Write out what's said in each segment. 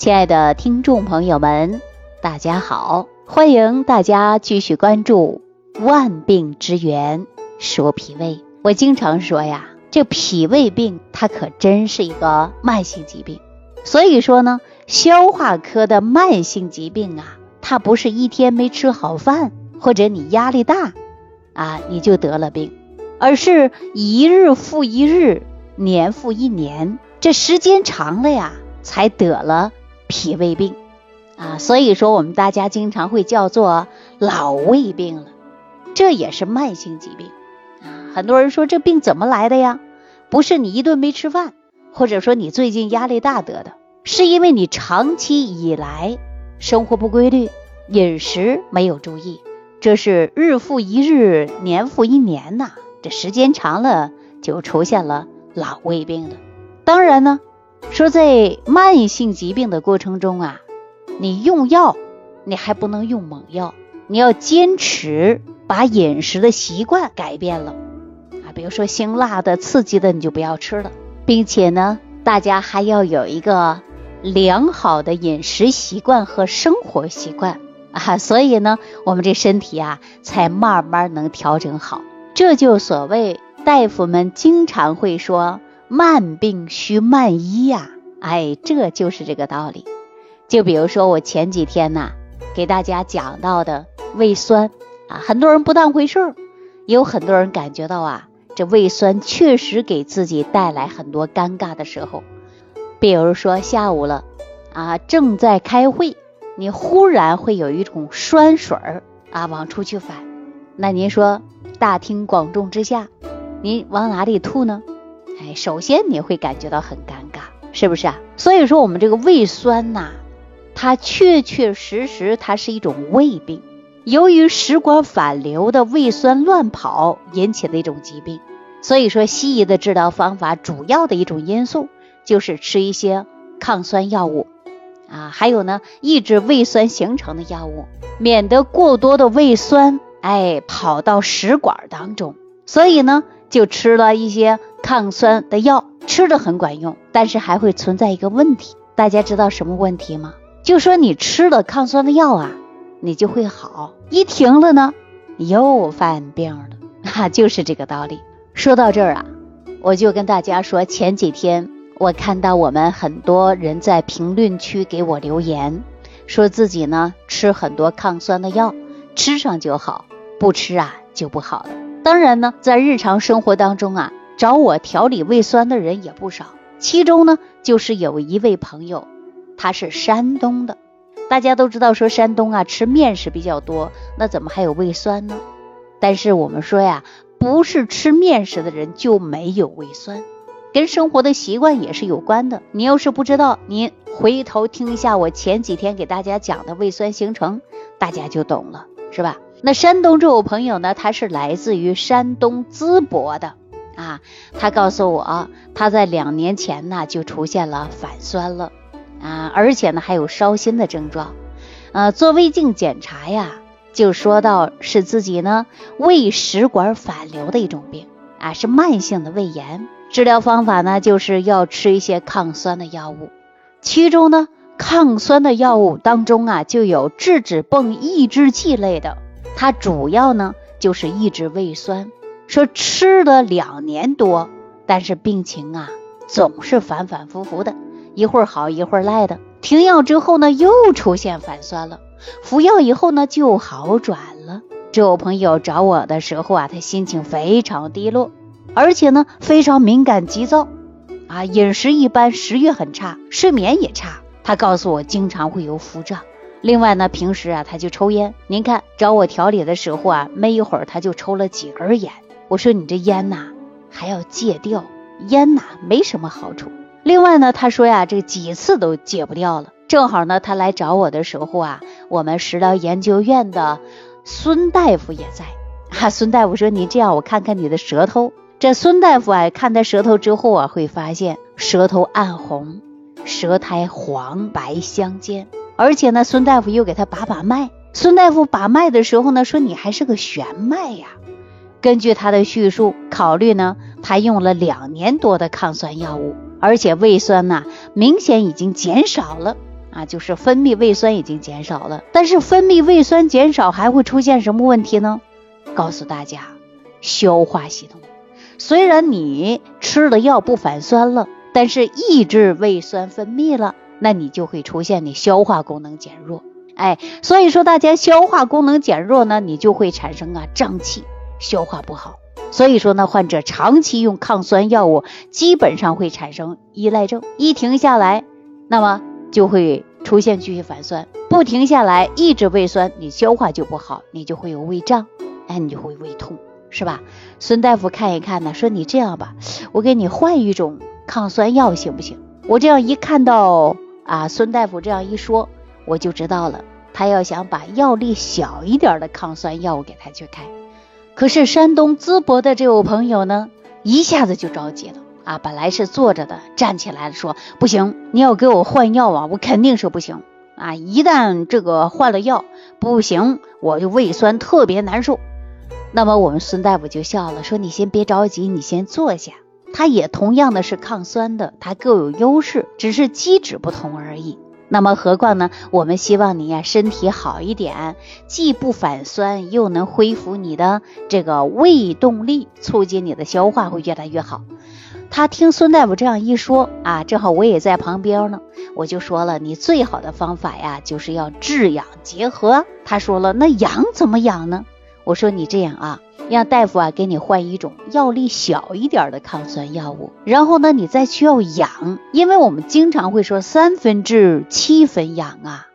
亲爱的听众朋友们，大家好，欢迎大家继续关注《万病之源说脾胃》。我经常说呀，这脾胃病它可真是一个慢性疾病。所以说呢，消化科的慢性疾病啊，它不是一天没吃好饭，或者你压力大啊，你就得了病，而是一日复一日，年复一年，这时间长了呀，才得了。脾胃病啊，所以说我们大家经常会叫做老胃病了，这也是慢性疾病啊。很多人说这病怎么来的呀？不是你一顿没吃饭，或者说你最近压力大得的，是因为你长期以来生活不规律，饮食没有注意，这是日复一日，年复一年呐，这时间长了就出现了老胃病了。当然呢。说在慢性疾病的过程中啊，你用药，你还不能用猛药，你要坚持把饮食的习惯改变了啊，比如说辛辣的、刺激的你就不要吃了，并且呢，大家还要有一个良好的饮食习惯和生活习惯啊，所以呢，我们这身体啊才慢慢能调整好。这就所谓大夫们经常会说。慢病需慢医呀，哎，这就是这个道理。就比如说我前几天呐，给大家讲到的胃酸啊，很多人不当回事儿，也有很多人感觉到啊，这胃酸确实给自己带来很多尴尬的时候。比如说下午了啊，正在开会，你忽然会有一种酸水儿啊往出去反，那您说大庭广众之下，您往哪里吐呢？哎，首先你会感觉到很尴尬，是不是啊？所以说我们这个胃酸呐，它确确实实它是一种胃病，由于食管反流的胃酸乱跑引起的一种疾病。所以说西医的治疗方法主要的一种因素就是吃一些抗酸药物啊，还有呢抑制胃酸形成的药物，免得过多的胃酸哎跑到食管当中。所以呢就吃了一些。抗酸的药吃的很管用，但是还会存在一个问题，大家知道什么问题吗？就说你吃了抗酸的药啊，你就会好，一停了呢，又犯病了，哈，就是这个道理。说到这儿啊，我就跟大家说，前几天我看到我们很多人在评论区给我留言，说自己呢吃很多抗酸的药，吃上就好，不吃啊就不好了。当然呢，在日常生活当中啊。找我调理胃酸的人也不少，其中呢，就是有一位朋友，他是山东的。大家都知道说山东啊吃面食比较多，那怎么还有胃酸呢？但是我们说呀，不是吃面食的人就没有胃酸，跟生活的习惯也是有关的。你要是不知道，您回头听一下我前几天给大家讲的胃酸形成，大家就懂了，是吧？那山东这位朋友呢，他是来自于山东淄博的。啊，他告诉我，他在两年前呢就出现了反酸了，啊，而且呢还有烧心的症状，呃，做胃镜检查呀，就说到是自己呢胃食管反流的一种病，啊，是慢性的胃炎，治疗方法呢就是要吃一些抗酸的药物，其中呢抗酸的药物当中啊就有质子泵抑制剂类的，它主要呢就是抑制胃酸。说吃了两年多，但是病情啊总是反反复复的，一会儿好一会儿赖的。停药之后呢，又出现反酸了。服药以后呢，就好转了。这位朋友找我的时候啊，他心情非常低落，而且呢非常敏感急躁啊，饮食一般，食欲很差，睡眠也差。他告诉我经常会有腹胀。另外呢，平时啊他就抽烟。您看找我调理的时候啊，没一会儿他就抽了几根烟。我说你这烟呐还要戒掉，烟呐没什么好处。另外呢，他说呀，这几次都戒不掉了。正好呢，他来找我的时候啊，我们食疗研究院的孙大夫也在。哈，孙大夫说你这样，我看看你的舌头。这孙大夫啊，看他舌头之后啊，会发现舌头暗红，舌苔黄白相间。而且呢，孙大夫又给他把把脉。孙大夫把脉的时候呢，说你还是个悬脉呀。根据他的叙述，考虑呢，他用了两年多的抗酸药物，而且胃酸呐明显已经减少了，啊，就是分泌胃酸已经减少了。但是分泌胃酸减少还会出现什么问题呢？告诉大家，消化系统。虽然你吃了药不反酸了，但是抑制胃酸分泌了，那你就会出现你消化功能减弱。哎，所以说大家消化功能减弱呢，你就会产生啊胀气，消化不好。所以说呢，患者长期用抗酸药物，基本上会产生依赖症。一停下来，那么就会出现继续反酸；不停下来，一直胃酸，你消化就不好，你就会有胃胀，哎，你就会胃痛，是吧？孙大夫看一看呢，说你这样吧，我给你换一种抗酸药行不行？我这样一看到啊，孙大夫这样一说，我就知道了。他要想把药力小一点的抗酸药物给他去开，可是山东淄博的这位朋友呢，一下子就着急了啊！本来是坐着的，站起来了说：“不行，你要给我换药啊！我肯定是不行啊！一旦这个换了药不行，我就胃酸特别难受。”那么我们孙大夫就笑了，说：“你先别着急，你先坐下。他也同样的是抗酸的，他各有优势，只是机制不同而已。”那么何况呢？我们希望你呀身体好一点，既不反酸，又能恢复你的这个胃动力，促进你的消化会越来越好。他听孙大夫这样一说啊，正好我也在旁边呢，我就说了，你最好的方法呀，就是要治养结合。他说了，那养怎么养呢？我说你这样啊。让大夫啊给你换一种药力小一点的抗酸药物，然后呢，你再需要养，因为我们经常会说三分治七分养啊。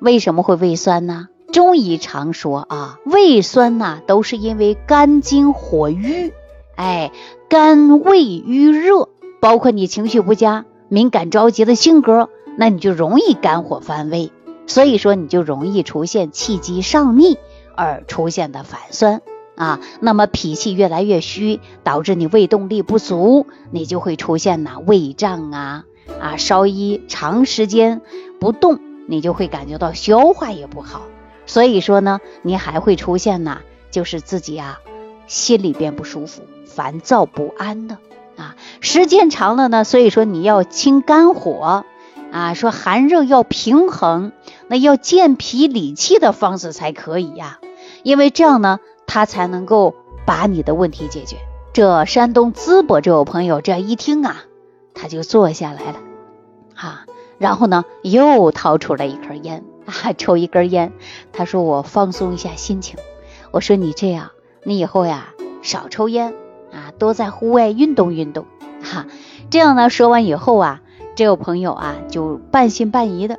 为什么会胃酸呢？中医常说啊，胃酸呐都是因为肝经火郁，哎，肝胃郁热，包括你情绪不佳、敏感着急的性格，那你就容易肝火犯胃，所以说你就容易出现气机上逆而出现的反酸。啊，那么脾气越来越虚，导致你胃动力不足，你就会出现呐胃胀啊啊，稍一长时间不动，你就会感觉到消化也不好，所以说呢，你还会出现呐，就是自己啊心里边不舒服、烦躁不安的啊，时间长了呢，所以说你要清肝火啊，说寒热要平衡，那要健脾理气的方式才可以呀，因为这样呢。他才能够把你的问题解决。这山东淄博这位朋友这一听啊，他就坐下来了，啊，然后呢又掏出了一颗烟，啊，抽一根烟。他说：“我放松一下心情。”我说：“你这样，你以后呀少抽烟啊，多在户外运动运动。”哈，这样呢说完以后啊，这位朋友啊就半信半疑的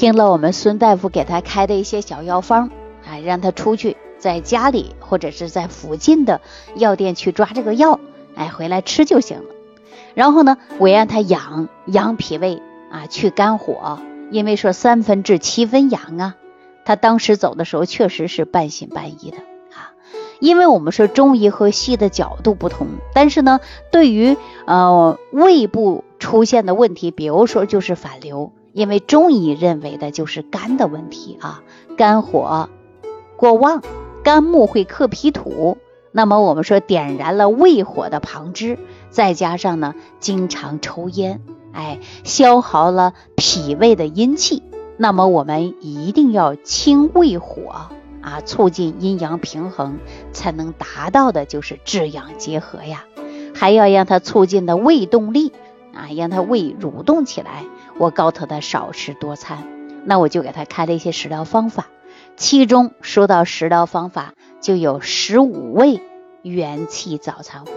听了我们孙大夫给他开的一些小药方，啊，让他出去。在家里或者是在附近的药店去抓这个药，哎，回来吃就行了。然后呢，我让他养养脾胃啊，去肝火，因为说三分治七分养啊。他当时走的时候确实是半信半疑的啊，因为我们说中医和西的角度不同，但是呢，对于呃胃部出现的问题，比如说就是反流，因为中医认为的就是肝的问题啊，肝火过旺。肝木会克脾土，那么我们说点燃了胃火的旁支，再加上呢经常抽烟，哎，消耗了脾胃的阴气。那么我们一定要清胃火啊，促进阴阳平衡，才能达到的就是治养结合呀。还要让它促进的胃动力啊，让它胃蠕动起来。我告诉他少吃多餐，那我就给他开了一些食疗方法。其中说到食疗方法，就有十五味元气早餐糊。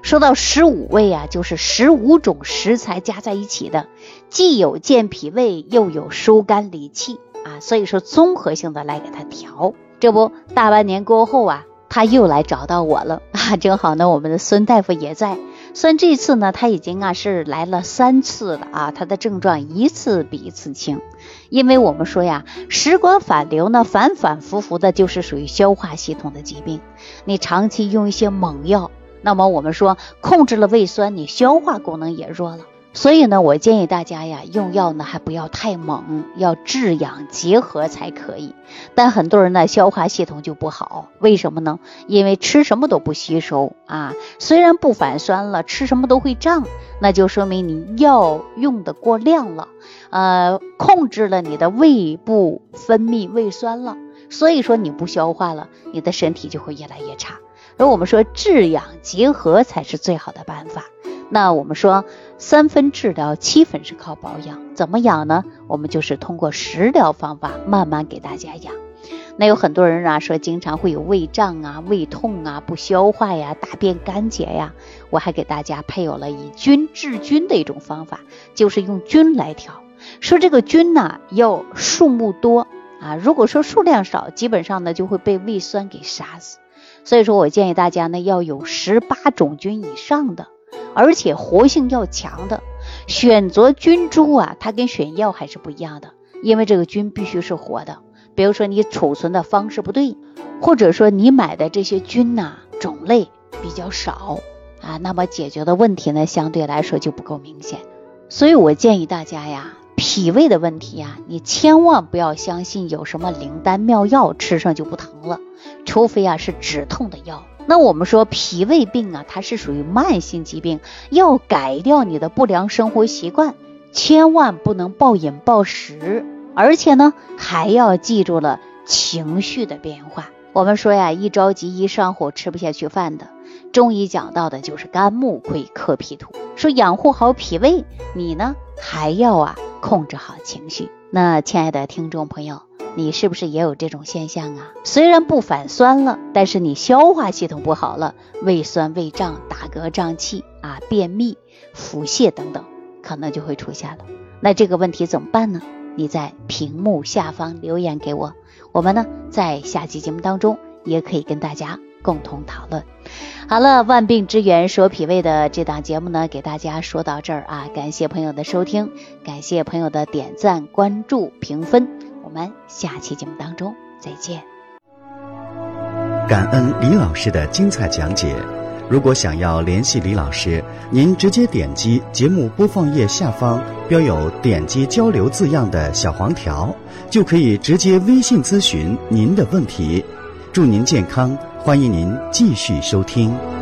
说到十五味啊，就是十五种食材加在一起的，既有健脾胃，又有疏肝理气啊。所以说综合性的来给他调。这不大半年过后啊，他又来找到我了啊，正好呢，我们的孙大夫也在。虽然这次呢，他已经啊是来了三次了啊，他的症状一次比一次轻。因为我们说呀，食管反流呢，反反复复的，就是属于消化系统的疾病。你长期用一些猛药，那么我们说控制了胃酸，你消化功能也弱了。所以呢，我建议大家呀，用药呢还不要太猛，要制养结合才可以。但很多人呢，消化系统就不好，为什么呢？因为吃什么都不吸收啊，虽然不反酸了，吃什么都会胀，那就说明你药用的过量了。呃，控制了你的胃部分泌胃酸了，所以说你不消化了，你的身体就会越来越差。而我们说制养结合才是最好的办法。那我们说三分治疗，七分是靠保养。怎么养呢？我们就是通过食疗方法慢慢给大家养。那有很多人啊说经常会有胃胀啊、胃痛啊、不消化呀、大便干结呀，我还给大家配有了以菌治菌的一种方法，就是用菌来调。说这个菌呢要数目多啊，如果说数量少，基本上呢就会被胃酸给杀死。所以说我建议大家呢要有十八种菌以上的，而且活性要强的。选择菌株啊，它跟选药还是不一样的，因为这个菌必须是活的。比如说你储存的方式不对，或者说你买的这些菌呐种类比较少啊，那么解决的问题呢相对来说就不够明显。所以我建议大家呀，脾胃的问题呀，你千万不要相信有什么灵丹妙药吃上就不疼了，除非啊是止痛的药。那我们说脾胃病啊，它是属于慢性疾病，要改掉你的不良生活习惯，千万不能暴饮暴食。而且呢，还要记住了情绪的变化。我们说呀，一着急一上火吃不下去饭的，中医讲到的就是肝木亏克脾土。说养护好脾胃，你呢还要啊控制好情绪。那亲爱的听众朋友，你是不是也有这种现象啊？虽然不反酸了，但是你消化系统不好了，胃酸、胃胀、打嗝、胀气啊、便秘、腹泻等等，可能就会出现了。那这个问题怎么办呢？你在屏幕下方留言给我，我们呢在下期节目当中也可以跟大家共同讨论。好了，万病之源说脾胃的这档节目呢，给大家说到这儿啊，感谢朋友的收听，感谢朋友的点赞、关注、评分，我们下期节目当中再见。感恩李老师的精彩讲解。如果想要联系李老师，您直接点击节目播放页下方标有“点击交流”字样的小黄条，就可以直接微信咨询您的问题。祝您健康，欢迎您继续收听。